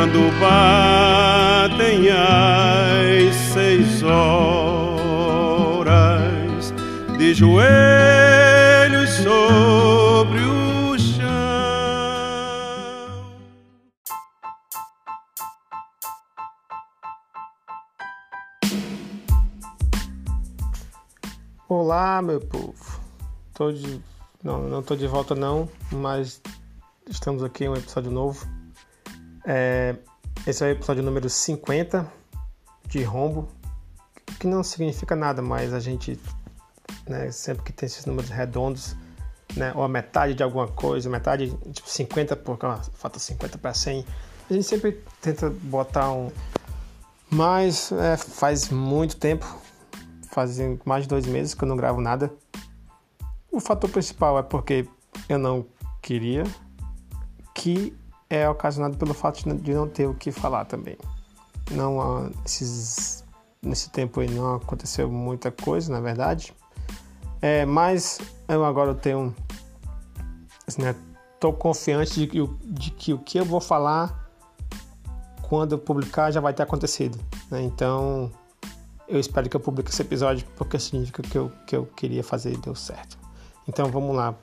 quando batem as seis horas de joelhos sobre o chão. Olá, meu povo. Tô de... Não, não tô de volta não, mas estamos aqui em um episódio novo. É... Esse é o episódio número 50 de Rombo, que não significa nada, mas a gente, né, sempre que tem esses números redondos, né, ou a metade de alguma coisa, metade, tipo 50, porque ó, falta 50 para 100, a gente sempre tenta botar um... Mas é, faz muito tempo, fazem mais de dois meses que eu não gravo nada. O fator principal é porque eu não queria, que é ocasionado pelo fato de não ter o que falar também. Não esses, nesse tempo aí não aconteceu muita coisa, na verdade. É, mas eu agora tenho, assim, né, tô confiante de que, de que o que eu vou falar quando eu publicar já vai ter acontecido. Né? Então eu espero que eu publique esse episódio porque significa que eu, que eu queria fazer deu certo. Então vamos lá,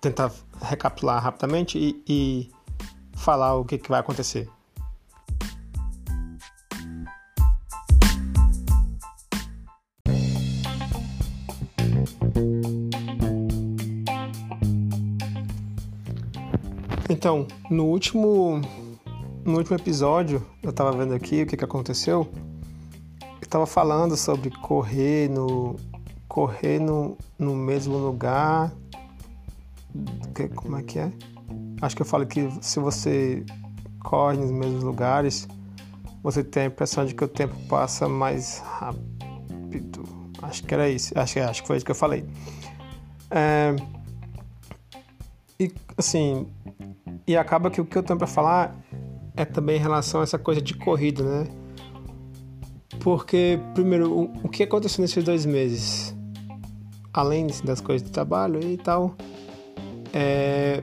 tentar recapitular rapidamente e, e falar o que, que vai acontecer. Então, no último, no último episódio, eu estava vendo aqui o que, que aconteceu. Eu estava falando sobre correr no correr no, no mesmo lugar. Que, como é que é? Acho que eu falo que se você corre nos mesmos lugares, você tem a impressão de que o tempo passa mais rápido. Acho que era isso. Acho, acho que foi isso que eu falei. É, e assim, e acaba que o que eu tenho para falar é também em relação a essa coisa de corrida, né? Porque, primeiro, o, o que aconteceu nesses dois meses? Além das coisas de trabalho e tal, é,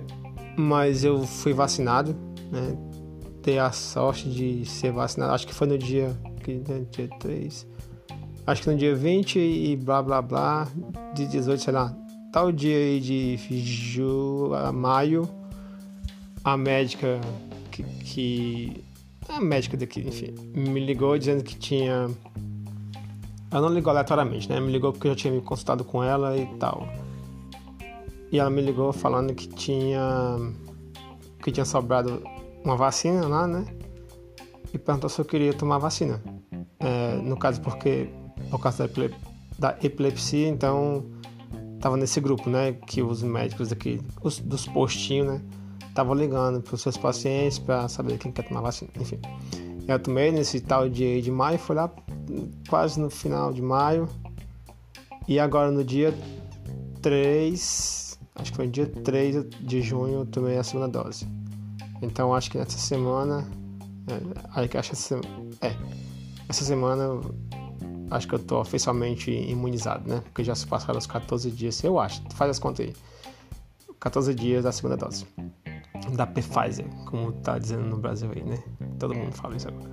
mas eu fui vacinado, né? Ter a sorte de ser vacinado, acho que foi no dia, né, dia 3, acho que no dia 20 e blá blá blá, de 18, sei lá, tal dia aí de ju, maio, a médica que, que, a médica daqui, enfim, me ligou dizendo que tinha ela não ligou aleatoriamente, né? Me ligou porque eu já tinha me consultado com ela e tal. E ela me ligou falando que tinha que tinha sobrado uma vacina lá, né? E perguntou se eu queria tomar vacina. É, no caso porque por causa da, epilepsia, então tava nesse grupo, né? Que os médicos aqui, os, dos postinhos, né? Estavam ligando para os seus pacientes para saber quem quer tomar vacina. Enfim, eu tomei nesse tal dia de maio, foi lá quase no final de maio. E agora no dia 3 acho que foi dia 3 de junho, eu tomei a segunda dose. Então acho que nessa semana. É, acho essa, é, essa semana acho que eu tô oficialmente imunizado, né? Porque já se passaram os 14 dias, eu acho. Faz as contas aí. 14 dias da segunda dose. Da Pfizer, como tá dizendo no Brasil aí, né? Todo mundo fala isso agora.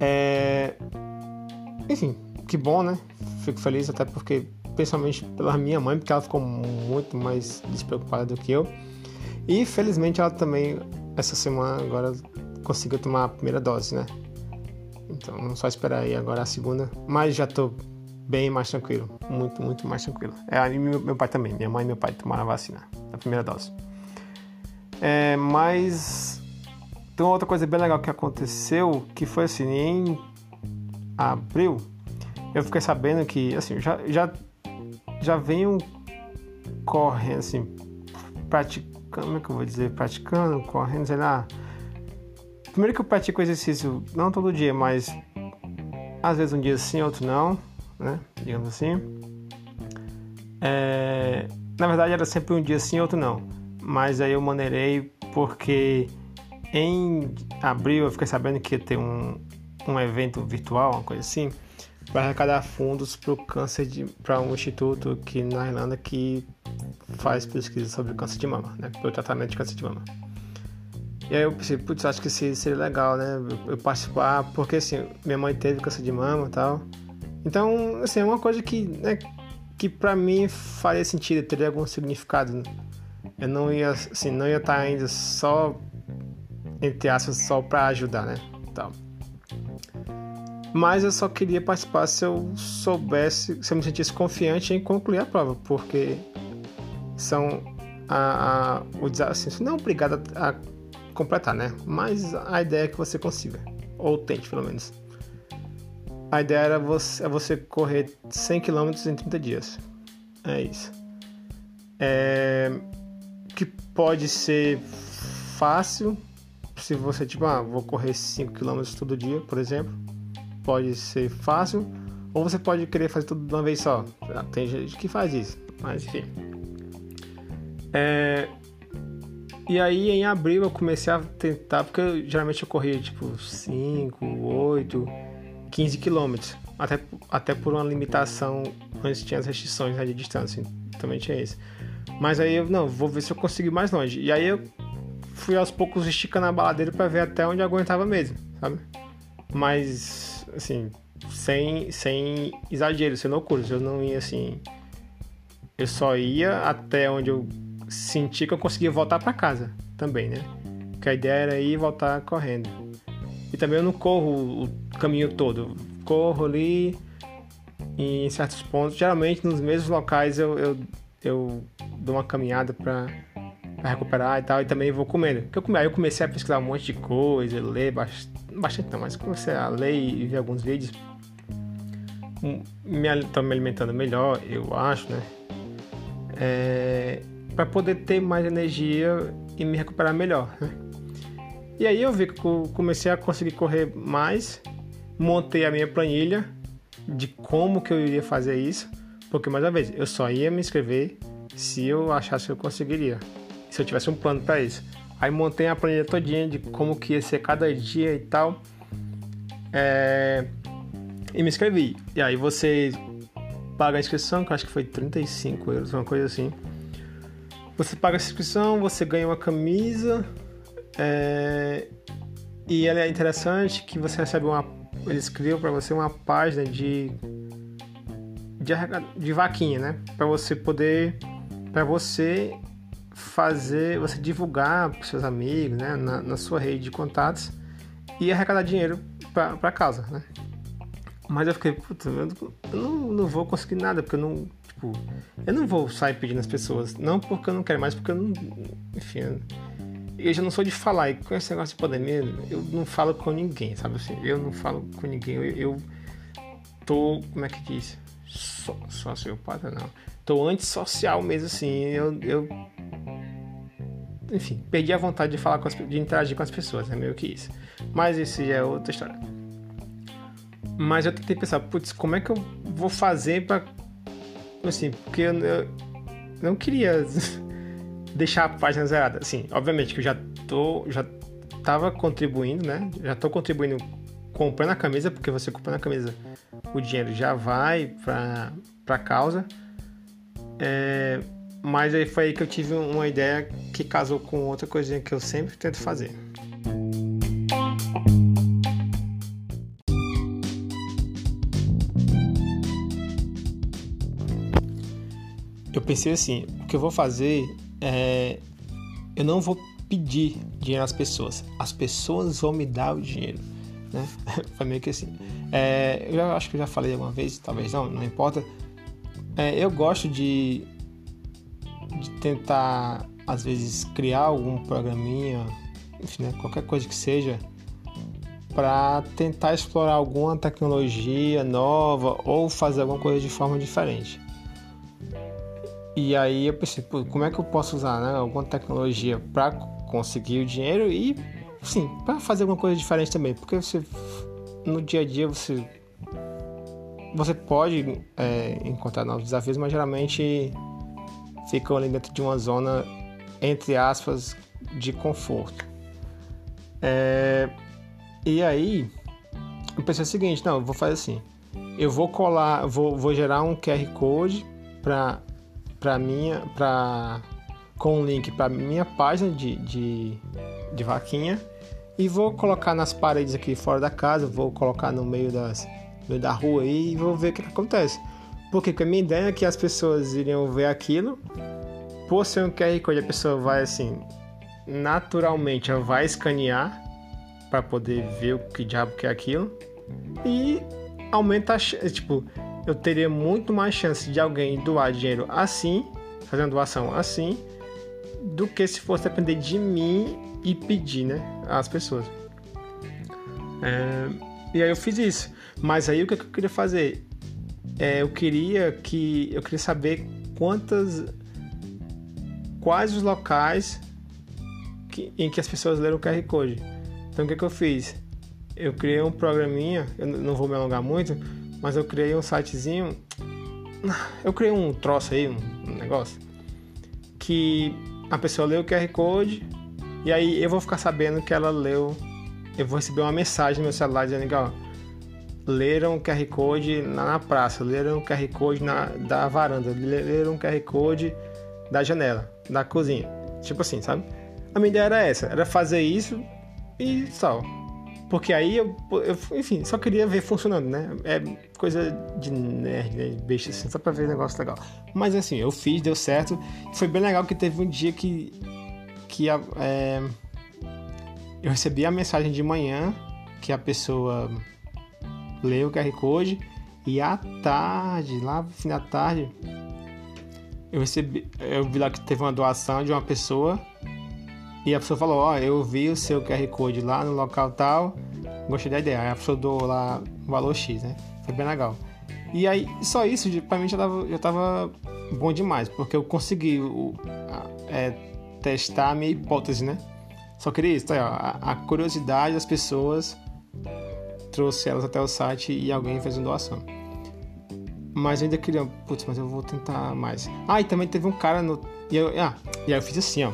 É... Enfim, que bom, né? Fico feliz até porque principalmente pela minha mãe, porque ela ficou muito mais despreocupada do que eu. E felizmente ela também, essa semana, agora conseguiu tomar a primeira dose, né? Então, só esperar aí agora a segunda, mas já tô bem mais tranquilo, muito, muito mais tranquilo. É, meu, meu pai também, minha mãe e meu pai tomaram a vacina, a primeira dose. É, mas tem outra coisa bem legal que aconteceu, que foi assim, em abril, eu fiquei sabendo que, assim, já, já já venho correndo, assim, praticando, como é que eu vou dizer? Praticando, correndo, sei lá. Primeiro que eu pratico exercício, não todo dia, mas às vezes um dia sim, outro não, né? Digamos assim. É... Na verdade era sempre um dia sim, outro não. Mas aí eu maneirei porque em abril eu fiquei sabendo que ia ter um, um evento virtual, uma coisa assim para arrecadar fundos para o câncer de para um instituto aqui na Irlanda que faz pesquisa sobre o câncer de mama, né, pelo tratamento de câncer de mama. E aí eu pensei, putz, acho que seria legal, né? Eu participar, porque assim, minha mãe teve câncer de mama e tal. Então, assim, é uma coisa que, né, que pra mim faria sentido, teria algum significado. Eu não ia, assim, não ia estar ainda só, entre aspas, só pra ajudar, né? Tal. Mas eu só queria participar se eu soubesse, se eu me sentisse confiante em concluir a prova, porque são a, a o desafio, assim, não é obrigado a, a completar, né? Mas a ideia é que você consiga, ou tente pelo menos. A ideia era você, é você correr 100 km em 30 dias. É isso. É, que pode ser fácil se você, tipo, ah, vou correr 5 km todo dia, por exemplo. Pode ser fácil. Ou você pode querer fazer tudo de uma vez só. Tem gente que faz isso. Mas enfim. É, e aí em abril eu comecei a tentar, porque eu, geralmente eu corria tipo 5, 8, 15 quilômetros. Até, até por uma limitação, antes tinha as restrições né, de distância, também tinha isso. Mas aí eu, não, vou ver se eu consigo ir mais longe. E aí eu fui aos poucos esticando a baladeira para ver até onde aguentava mesmo, sabe? Mas, assim, sem, sem exagero, sem loucura. Eu não ia assim. Eu só ia até onde eu senti que eu conseguia voltar para casa também, né? Que a ideia era ir e voltar correndo. E também eu não corro o caminho todo. corro ali em certos pontos. Geralmente nos mesmos locais eu, eu, eu dou uma caminhada para recuperar e tal. E também vou comendo. Eu, come, aí eu comecei a pesquisar um monte de coisa, ler bastante, não, mas comecei a ler e ver alguns vídeos. Me, tô me alimentando melhor, eu acho, né? É, para poder ter mais energia e me recuperar melhor. Né? E aí eu vi que comecei a conseguir correr mais, montei a minha planilha de como que eu iria fazer isso, porque mais uma vez eu só ia me inscrever se eu achasse que eu conseguiria, se eu tivesse um plano para isso. Aí montei a planilha todinha de como que ia ser cada dia e tal, é... e me inscrevi. E aí você paga a inscrição, que eu acho que foi 35 euros, uma coisa assim. Você paga a inscrição, você ganha uma camisa. É, e ela é interessante que você recebe uma. Eles criam para você uma página de. De, de vaquinha, né? Para você poder. Para você fazer. Você divulgar para seus amigos, né? Na, na, sua rede de contatos e arrecadar dinheiro para a causa, né? Mas eu fiquei, puta, eu não, não vou conseguir nada, porque eu não Tipo, eu não vou sair pedindo as pessoas. Não porque eu não quero mais, porque eu não. Enfim. Eu já não sou de falar. E com esse negócio de pandemia, eu não falo com ninguém, sabe assim? Eu não falo com ninguém. Eu, eu tô. Como é que diz? So, sociopata, não. Tô antissocial mesmo, assim. Eu. eu enfim, perdi a vontade de falar as, de interagir com as pessoas, é meio que isso. Mas isso já é outra história. Mas eu tentei pensar, putz, como é que eu vou fazer para assim, porque eu, eu não queria deixar a página zerada. Assim, obviamente que eu já tô, já tava contribuindo, né? Já tô contribuindo comprando a camisa, porque você comprando a camisa, o dinheiro já vai para para causa. É, mas aí foi aí que eu tive uma ideia que casou com outra coisinha que eu sempre tento fazer. eu pensei assim, o que eu vou fazer é eu não vou pedir dinheiro às pessoas, as pessoas vão me dar o dinheiro, né? Foi meio que assim. É, eu acho que eu já falei alguma vez, talvez não, não importa. É, eu gosto de, de tentar, às vezes, criar algum programinha, enfim, né, qualquer coisa que seja, para tentar explorar alguma tecnologia nova ou fazer alguma coisa de forma diferente. E aí eu pensei, como é que eu posso usar né, alguma tecnologia para conseguir o dinheiro e, sim, para fazer alguma coisa diferente também, porque você no dia a dia você você pode é, encontrar novos desafios, mas geralmente ficam ali dentro de uma zona entre aspas de conforto. É, e aí eu pensei o seguinte, não, eu vou fazer assim, eu vou colar, vou, vou gerar um QR code para para minha para com um link para minha página de, de, de vaquinha e vou colocar nas paredes aqui fora da casa, vou colocar no meio, das, meio da rua aí e vou ver o que, que acontece. Porque a minha ideia é que as pessoas iriam ver aquilo, por ser um QR Code, a pessoa vai assim, naturalmente, ela vai escanear para poder ver o que diabo que é aquilo e aumenta a tipo, eu teria muito mais chance de alguém doar dinheiro assim, fazendo doação assim, do que se fosse depender de mim e pedir, né, às pessoas. É, e aí eu fiz isso. Mas aí o que eu queria fazer? É, eu queria que eu queria saber quantas, quais os locais que, em que as pessoas leram o QR Code. Então o que, que eu fiz? Eu criei um programinha, eu não vou me alongar muito, mas eu criei um sitezinho. Eu criei um troço aí, um negócio, que a pessoa lê o QR Code e aí eu vou ficar sabendo que ela leu. Eu vou receber uma mensagem no meu celular dizendo que, ó, leram o QR Code na, praça, leram o QR Code na, da varanda, leram o QR Code da janela, da cozinha. Tipo assim, sabe? A minha ideia era essa, era fazer isso e só. Porque aí eu, eu, enfim, só queria ver funcionando, né? É coisa de nerd, né? Beijo assim, só pra ver negócio legal. Mas assim, eu fiz, deu certo. Foi bem legal que teve um dia que. que é, eu recebi a mensagem de manhã que a pessoa leu o QR Code e à tarde, lá no fim da tarde, eu recebi. Eu vi lá que teve uma doação de uma pessoa e a pessoa falou, ó, oh, eu vi o seu QR Code lá no local tal, gostei da ideia. Aí a pessoa deu lá o valor X, né? Foi bem legal. E aí, só isso, pra mim já tava, já tava bom demais, porque eu consegui é, testar a minha hipótese, né? Só queria isso, tá aí, ó, a, curiosidade das pessoas trouxe elas até o site e alguém fez uma doação. Mas eu ainda queria, putz, mas eu vou tentar mais. Ah, e também teve um cara no. E eu, ah, e aí eu fiz assim, ó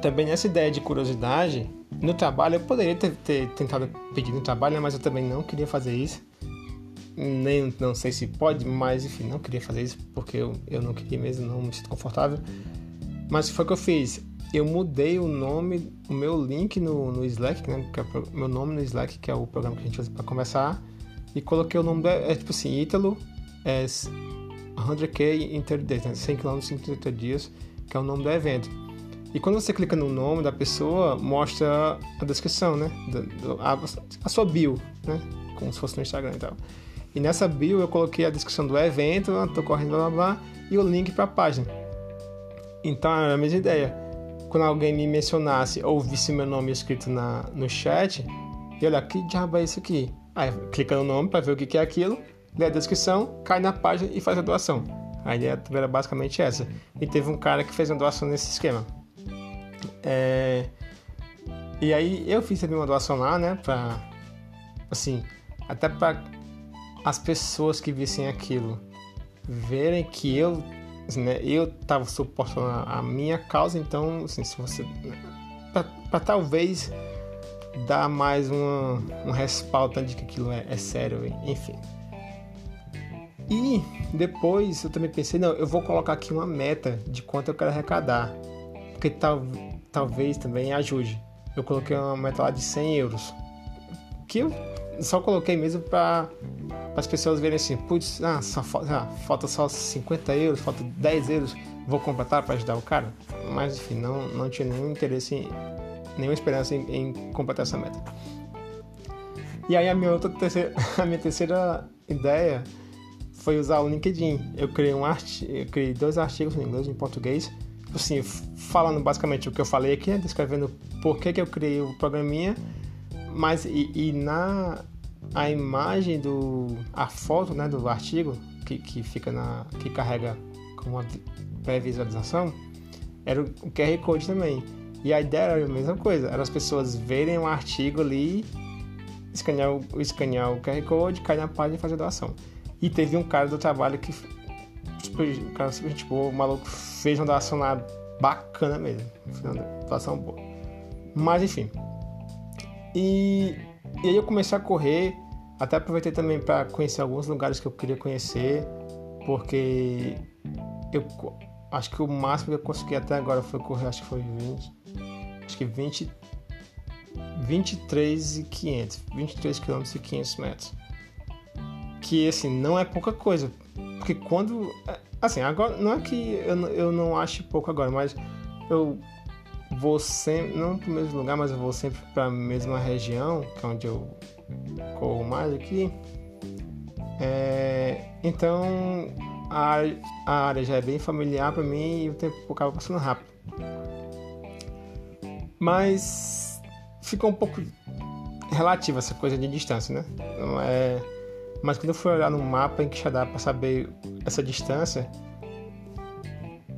também nessa ideia de curiosidade, no trabalho eu poderia ter, ter tentado pedir no trabalho, mas eu também não queria fazer isso. Nem não sei se pode, mas enfim, não queria fazer isso porque eu, eu não queria mesmo, não me sinto confortável. Mas foi o que eu fiz. Eu mudei o nome, o meu link no, no Slack, né? Que é o meu nome no Slack, que é o programa que a gente usa para conversar, e coloquei o nome do, é tipo assim, Ítalo é 100k in 30 days, né? 100 km em 30 dias, que é o nome do evento. E quando você clica no nome da pessoa, mostra a descrição, né? A, a sua bio, né? Como se fosse no Instagram e tal. E nessa bio eu coloquei a descrição do evento, tô correndo blá blá blá, e o link para a página. Então era a mesma ideia. Quando alguém me mencionasse ou visse meu nome escrito na, no chat, e olha, que diabo é isso aqui? Aí clica no nome para ver o que é aquilo, lê a descrição, cai na página e faz a doação. A ideia era basicamente essa. E teve um cara que fez uma doação nesse esquema. É... E aí eu fiz também uma doação lá, né? Pra. Assim, até para as pessoas que vissem aquilo verem que eu, assim, né, eu tava suportando a minha causa, então, assim, se você. para talvez dar mais uma, um respaldo de que aquilo é, é sério, enfim. E depois eu também pensei, não, eu vou colocar aqui uma meta de quanto eu quero arrecadar. Porque tal, talvez também ajude. Eu coloquei uma meta lá de 100 euros. Que eu só coloquei mesmo para as pessoas verem assim, putz, ah, só ah, falta só 50 euros, falta 10 euros, vou completar para ajudar o cara. Mas enfim, não, não tinha nenhum interesse, em, nenhuma esperança em, em completar essa meta. E aí a minha outra terceira, a minha terceira ideia foi usar o LinkedIn. Eu criei um art, eu criei dois artigos em inglês e em português Tipo assim, falando basicamente o que eu falei aqui, né? descrevendo por que, que eu criei o programinha, mas e, e, na a imagem do a foto, né, do artigo que, que fica na que carrega com uma pré-visualização, era o QR Code também. E a ideia era a mesma coisa, era as pessoas verem um artigo ali, escanear o, escanear o QR Code, cair na página e fazer doação. E teve um cara do trabalho que tipo, o cara tipo, o maluco fez uma doação lá bacana mesmo. Doação boa. Mas enfim. E, e aí eu comecei a correr. Até aproveitei também para conhecer alguns lugares que eu queria conhecer. Porque eu, acho que o máximo que eu consegui até agora foi correr, acho que foi 20. Acho que 20. 23 e 500. 23 km e 500 metros. Que assim, não é pouca coisa. Porque quando. Assim, agora. Não é que eu, eu não ache pouco agora, mas eu vou sempre. Não pro mesmo lugar, mas eu vou sempre pra mesma região, que é onde eu corro mais aqui. É, então a a área já é bem familiar para mim e o tempo acaba passando rápido. Mas fica um pouco relativa essa coisa de distância, né? Não é... Mas quando eu fui olhar no mapa em Quixadá para saber essa distância,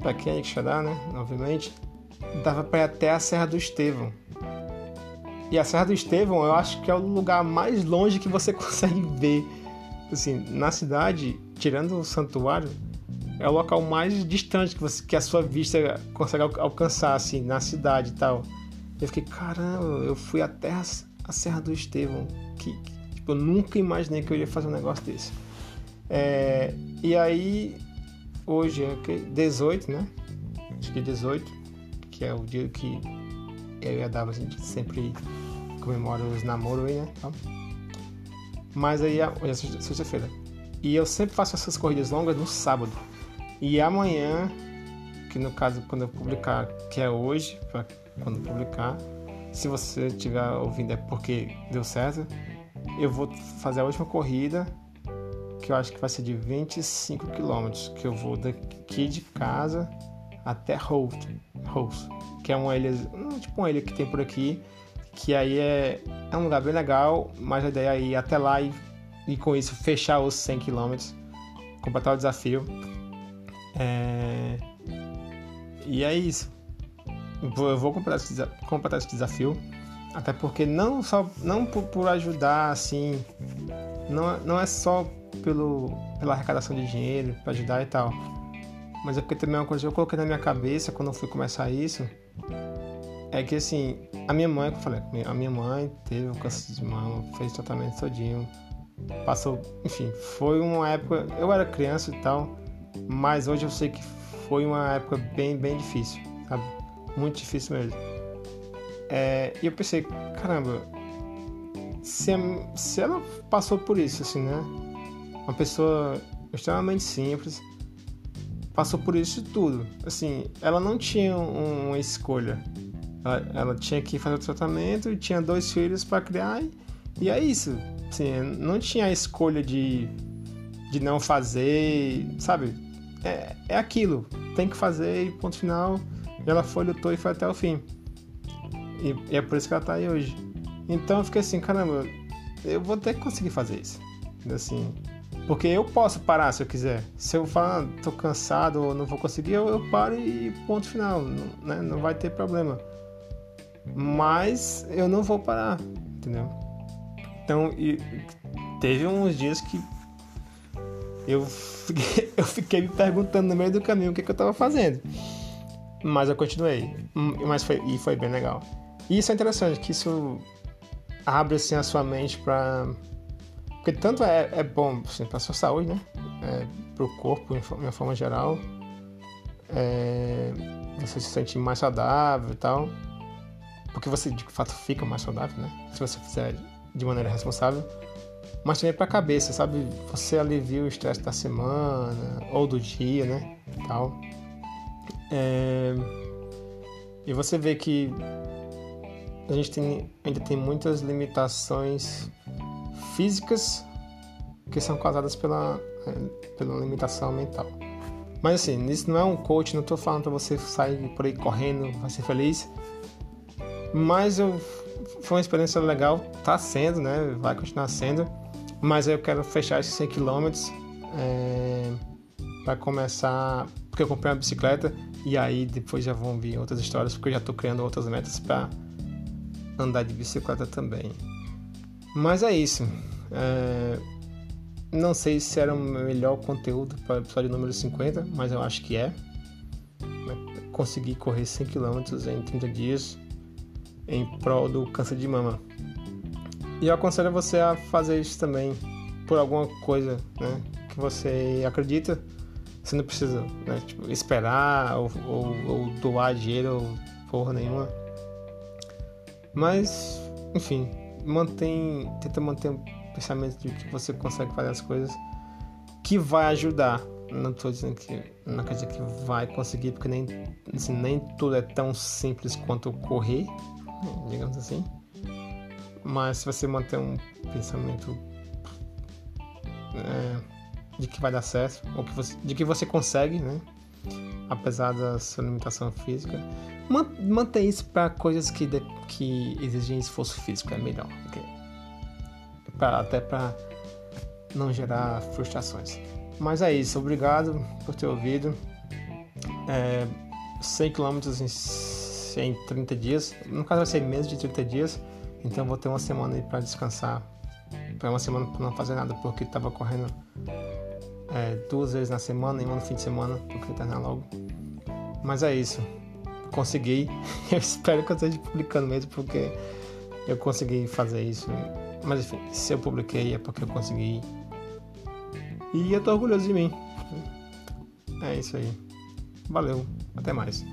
para quem é Quixadá, né? Obviamente, dava para ir até a Serra do Estevão. E a Serra do Estevão eu acho que é o lugar mais longe que você consegue ver. Assim, na cidade, tirando o santuário, é o local mais distante que, você, que a sua vista consegue alcançar, assim, na cidade e tal. Eu fiquei, caramba, eu fui até a Serra do Estevão. Que, que tipo, eu nunca imaginei que eu ia fazer um negócio desse. É, e aí, hoje é okay, 18, né? Acho que 18, que é o dia que eu e a Dava a gente sempre comemora os namoros aí, né? Mas aí, hoje é sexta-feira. E eu sempre faço essas corridas longas no sábado. E amanhã, que no caso quando eu publicar, que é hoje, para quando publicar, se você estiver ouvindo é porque deu certo, eu vou fazer a última corrida, que eu acho que vai ser de 25 km, que eu vou daqui de casa até Holt, Que é uma ilha, tipo uma ilha que tem por aqui, que aí é, é um lugar bem legal, mas a ideia é ir até lá e e com isso fechar os 100 km, completar o desafio. É... E é isso. Eu vou completar esse, completar esse desafio, até porque não só não por, por ajudar assim, não, não é só pelo, pela arrecadação de dinheiro para ajudar e tal, mas é porque também é uma coisa que eu coloquei na minha cabeça quando eu fui começar isso, é que assim, a minha mãe, como eu falei, a minha mãe teve um câncer de mama, fez tratamento todinho, passou, enfim, foi uma época. Eu era criança e tal, mas hoje eu sei que foi uma época bem, bem difícil, sabe? Muito difícil mesmo. É, e eu pensei, caramba, se, se ela passou por isso, assim, né? Uma pessoa extremamente simples, passou por isso tudo. Assim, ela não tinha uma escolha. Ela, ela tinha que fazer o tratamento e tinha dois filhos para criar, e, e é isso Assim, não tinha a escolha de, de não fazer, sabe? É, é aquilo, tem que fazer e ponto final. E ela foi, lutou e foi até o fim. E, e é por isso que ela tá aí hoje. Então eu fiquei assim, caramba, eu vou ter que conseguir fazer isso. Assim, porque eu posso parar se eu quiser. Se eu falar, tô cansado ou não vou conseguir, eu, eu paro e ponto final. Né? não vai ter problema. Mas eu não vou parar, entendeu? Então, e teve uns dias que eu fiquei, eu fiquei me perguntando no meio do caminho o que, que eu estava fazendo. Mas eu continuei. Mas foi, e foi bem legal. E isso é interessante, que isso abre assim, a sua mente para. Porque tanto é, é bom assim, a sua saúde, né? É, para o corpo, de uma forma geral. É, você se sente mais saudável e tal. Porque você de fato fica mais saudável, né? Se você fizer de maneira responsável, mas também para a cabeça, sabe? Você alivia o estresse da semana ou do dia, né? Tal. É... E você vê que a gente tem, ainda tem muitas limitações físicas que são causadas pela, é, pela limitação mental. Mas assim, isso não é um coach, não estou falando para você sair por aí correndo, vai ser feliz. Mas eu foi uma experiência legal, tá sendo, né? Vai continuar sendo. Mas eu quero fechar esses 100 km é, para começar. Porque eu comprei uma bicicleta e aí depois já vão vir outras histórias, porque eu já estou criando outras metas para andar de bicicleta também. Mas é isso. É, não sei se era o melhor conteúdo para o episódio número 50, mas eu acho que é. Consegui correr 100 km em 30 dias em prol do câncer de mama. E eu aconselho você a fazer isso também por alguma coisa né, que você acredita. Você não precisa né, tipo, esperar ou, ou, ou doar dinheiro ou porra nenhuma. Mas, enfim, mantém, tenta manter um pensamento de que você consegue fazer as coisas que vai ajudar. Não estou dizendo que não quer dizer que vai conseguir, porque nem, assim, nem tudo é tão simples quanto correr, digamos assim. Mas se você manter um pensamento é, de que vai dar certo, ou que você, de que você consegue, né? Apesar da sua limitação física, manter isso para coisas que, de, que exigem esforço físico é melhor. Okay? Pra, até para não gerar frustrações. Mas é isso, obrigado por ter ouvido. É, 100 km em, em 30 dias, no caso vai ser menos de 30 dias, então vou ter uma semana aí para descansar. Para uma semana para não fazer nada, porque estava correndo é, duas vezes na semana e uma no fim de semana, porque terminar logo. Mas é isso consegui. Eu espero que eu esteja publicando mesmo, porque eu consegui fazer isso. Mas enfim, se eu publiquei é porque eu consegui. E eu tô orgulhoso de mim. É isso aí. Valeu, até mais.